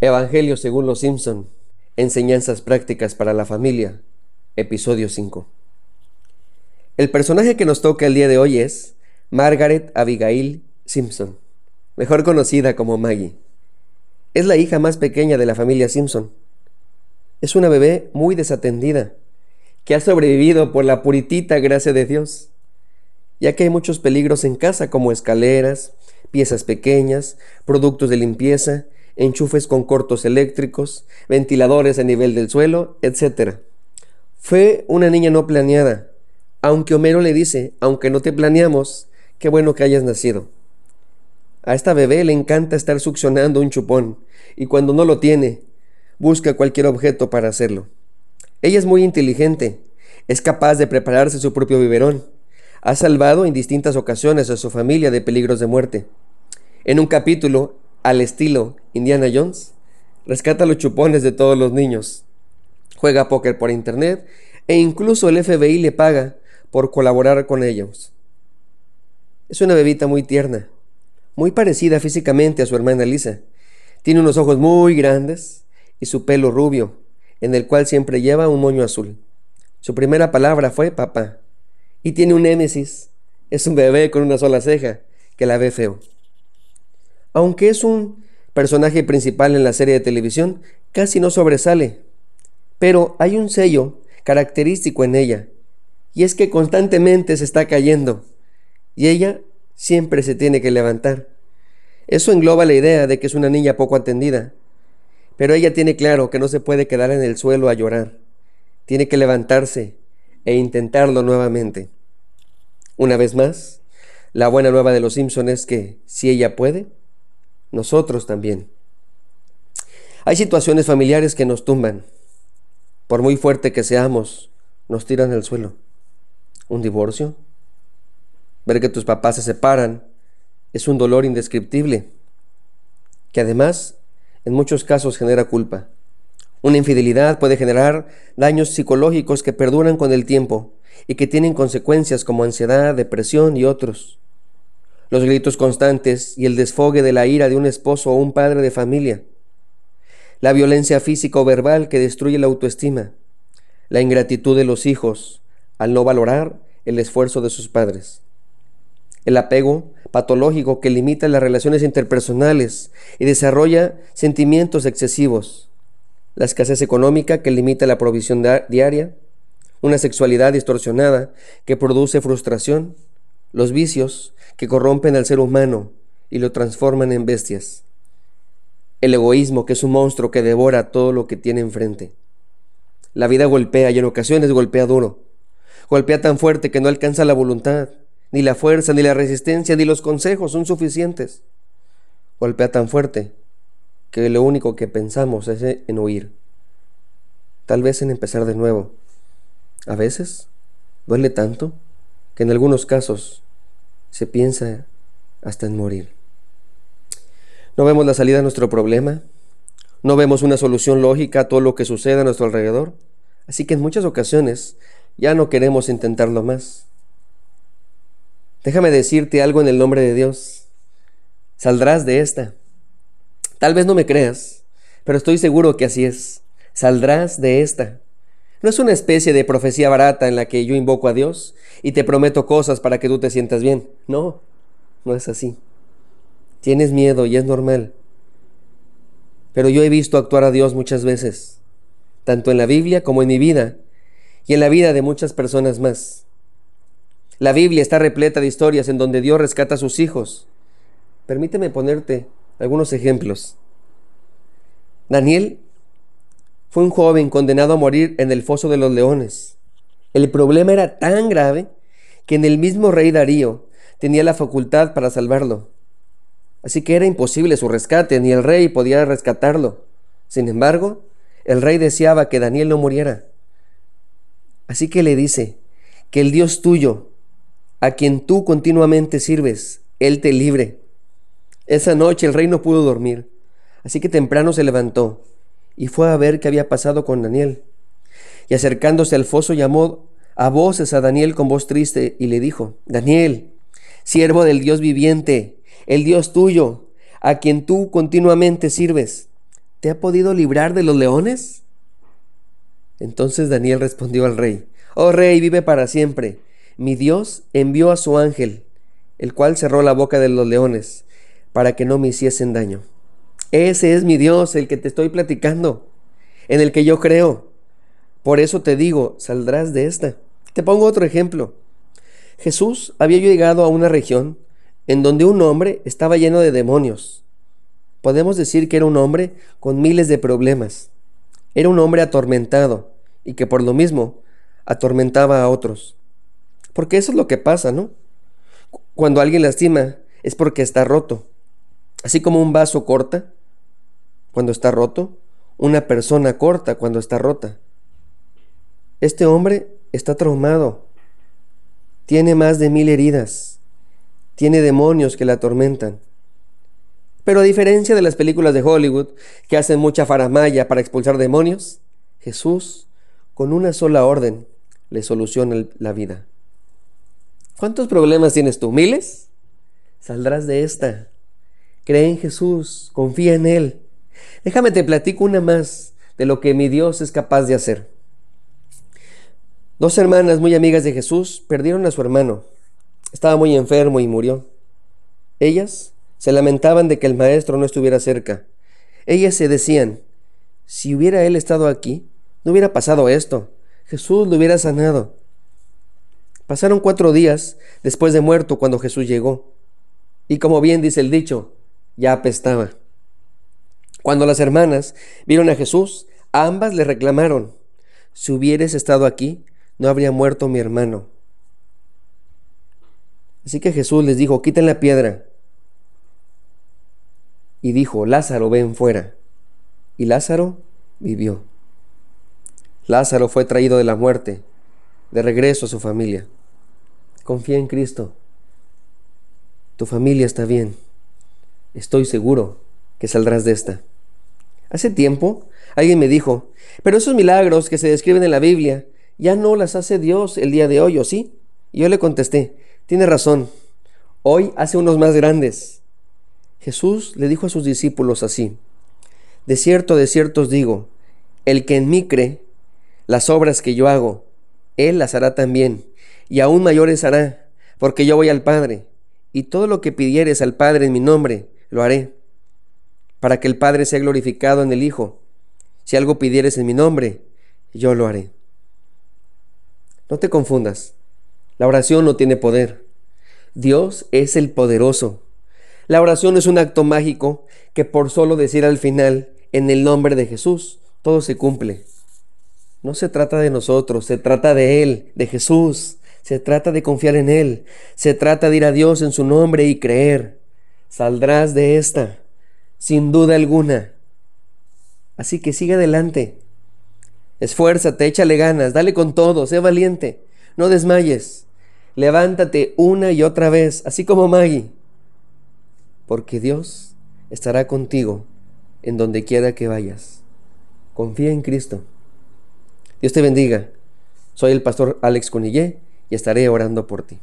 Evangelio según los Simpson. Enseñanzas prácticas para la familia. Episodio 5. El personaje que nos toca el día de hoy es Margaret Abigail Simpson, mejor conocida como Maggie. Es la hija más pequeña de la familia Simpson. Es una bebé muy desatendida, que ha sobrevivido por la puritita gracia de Dios, ya que hay muchos peligros en casa como escaleras, piezas pequeñas, productos de limpieza, enchufes con cortos eléctricos, ventiladores a nivel del suelo, etc. Fue una niña no planeada, aunque Homero le dice, aunque no te planeamos, qué bueno que hayas nacido. A esta bebé le encanta estar succionando un chupón, y cuando no lo tiene, busca cualquier objeto para hacerlo. Ella es muy inteligente, es capaz de prepararse su propio biberón. Ha salvado en distintas ocasiones a su familia de peligros de muerte. En un capítulo, al estilo Indiana Jones, rescata los chupones de todos los niños, juega póker por internet e incluso el FBI le paga por colaborar con ellos. Es una bebita muy tierna, muy parecida físicamente a su hermana Lisa. Tiene unos ojos muy grandes y su pelo rubio, en el cual siempre lleva un moño azul. Su primera palabra fue papá. Y tiene un némesis. Es un bebé con una sola ceja que la ve feo. Aunque es un personaje principal en la serie de televisión, casi no sobresale. Pero hay un sello característico en ella, y es que constantemente se está cayendo, y ella siempre se tiene que levantar. Eso engloba la idea de que es una niña poco atendida, pero ella tiene claro que no se puede quedar en el suelo a llorar, tiene que levantarse e intentarlo nuevamente. Una vez más, la buena nueva de los Simpson es que si ella puede, nosotros también. Hay situaciones familiares que nos tumban. Por muy fuerte que seamos, nos tiran al suelo. Un divorcio. Ver que tus papás se separan es un dolor indescriptible, que además en muchos casos genera culpa. Una infidelidad puede generar daños psicológicos que perduran con el tiempo y que tienen consecuencias como ansiedad, depresión y otros los gritos constantes y el desfogue de la ira de un esposo o un padre de familia, la violencia física o verbal que destruye la autoestima, la ingratitud de los hijos al no valorar el esfuerzo de sus padres, el apego patológico que limita las relaciones interpersonales y desarrolla sentimientos excesivos, la escasez económica que limita la provisión diaria, una sexualidad distorsionada que produce frustración, los vicios que corrompen al ser humano y lo transforman en bestias. El egoísmo, que es un monstruo que devora todo lo que tiene enfrente. La vida golpea y en ocasiones golpea duro. Golpea tan fuerte que no alcanza la voluntad, ni la fuerza, ni la resistencia, ni los consejos son suficientes. Golpea tan fuerte que lo único que pensamos es en huir. Tal vez en empezar de nuevo. A veces duele tanto que en algunos casos se piensa hasta en morir. No vemos la salida a nuestro problema, no vemos una solución lógica a todo lo que sucede a nuestro alrededor, así que en muchas ocasiones ya no queremos intentarlo más. Déjame decirte algo en el nombre de Dios. Saldrás de esta. Tal vez no me creas, pero estoy seguro que así es. Saldrás de esta. No es una especie de profecía barata en la que yo invoco a Dios y te prometo cosas para que tú te sientas bien. No, no es así. Tienes miedo y es normal. Pero yo he visto actuar a Dios muchas veces, tanto en la Biblia como en mi vida y en la vida de muchas personas más. La Biblia está repleta de historias en donde Dios rescata a sus hijos. Permíteme ponerte algunos ejemplos. Daniel fue un joven condenado a morir en el foso de los leones. El problema era tan grave que en el mismo rey Darío tenía la facultad para salvarlo. Así que era imposible su rescate, ni el rey podía rescatarlo. Sin embargo, el rey deseaba que Daniel no muriera. Así que le dice, que el Dios tuyo, a quien tú continuamente sirves, Él te libre. Esa noche el rey no pudo dormir, así que temprano se levantó y fue a ver qué había pasado con Daniel. Y acercándose al foso llamó a voces a Daniel con voz triste y le dijo, Daniel, siervo del Dios viviente, el Dios tuyo, a quien tú continuamente sirves, ¿te ha podido librar de los leones? Entonces Daniel respondió al rey, Oh rey, vive para siempre. Mi Dios envió a su ángel, el cual cerró la boca de los leones, para que no me hiciesen daño. Ese es mi Dios, el que te estoy platicando, en el que yo creo. Por eso te digo, saldrás de esta. Te pongo otro ejemplo. Jesús había llegado a una región en donde un hombre estaba lleno de demonios. Podemos decir que era un hombre con miles de problemas. Era un hombre atormentado y que por lo mismo atormentaba a otros. Porque eso es lo que pasa, ¿no? Cuando alguien lastima es porque está roto. Así como un vaso corta cuando está roto, una persona corta cuando está rota. Este hombre está traumado. Tiene más de mil heridas. Tiene demonios que le atormentan. Pero a diferencia de las películas de Hollywood, que hacen mucha faramaya para expulsar demonios, Jesús, con una sola orden, le soluciona la vida. ¿Cuántos problemas tienes tú? ¿Miles? Saldrás de esta. Cree en Jesús, confía en Él. Déjame te platico una más de lo que mi Dios es capaz de hacer. Dos hermanas muy amigas de Jesús perdieron a su hermano. Estaba muy enfermo y murió. Ellas se lamentaban de que el maestro no estuviera cerca. Ellas se decían, si hubiera él estado aquí, no hubiera pasado esto. Jesús lo hubiera sanado. Pasaron cuatro días después de muerto cuando Jesús llegó. Y como bien dice el dicho, ya apestaba. Cuando las hermanas vieron a Jesús, ambas le reclamaron, si hubieras estado aquí, no habría muerto mi hermano. Así que Jesús les dijo, quiten la piedra. Y dijo, Lázaro, ven fuera. Y Lázaro vivió. Lázaro fue traído de la muerte, de regreso a su familia. Confía en Cristo. Tu familia está bien. Estoy seguro que saldrás de esta. Hace tiempo alguien me dijo, pero esos milagros que se describen en la Biblia, ya no las hace Dios el día de hoy, ¿o sí? Y yo le contesté, tiene razón, hoy hace unos más grandes. Jesús le dijo a sus discípulos así, de cierto, de cierto os digo, el que en mí cree, las obras que yo hago, él las hará también, y aún mayores hará, porque yo voy al Padre, y todo lo que pidieres al Padre en mi nombre, lo haré, para que el Padre sea glorificado en el Hijo. Si algo pidieres en mi nombre, yo lo haré. No te confundas. La oración no tiene poder. Dios es el poderoso. La oración es un acto mágico que por solo decir al final, en el nombre de Jesús, todo se cumple. No se trata de nosotros, se trata de Él, de Jesús. Se trata de confiar en Él. Se trata de ir a Dios en su nombre y creer. Saldrás de esta, sin duda alguna. Así que sigue adelante. Esfuérzate, échale ganas, dale con todo, sé valiente, no desmayes. Levántate una y otra vez, así como Maggie, porque Dios estará contigo en donde quiera que vayas. Confía en Cristo. Dios te bendiga. Soy el pastor Alex Conillé y estaré orando por ti.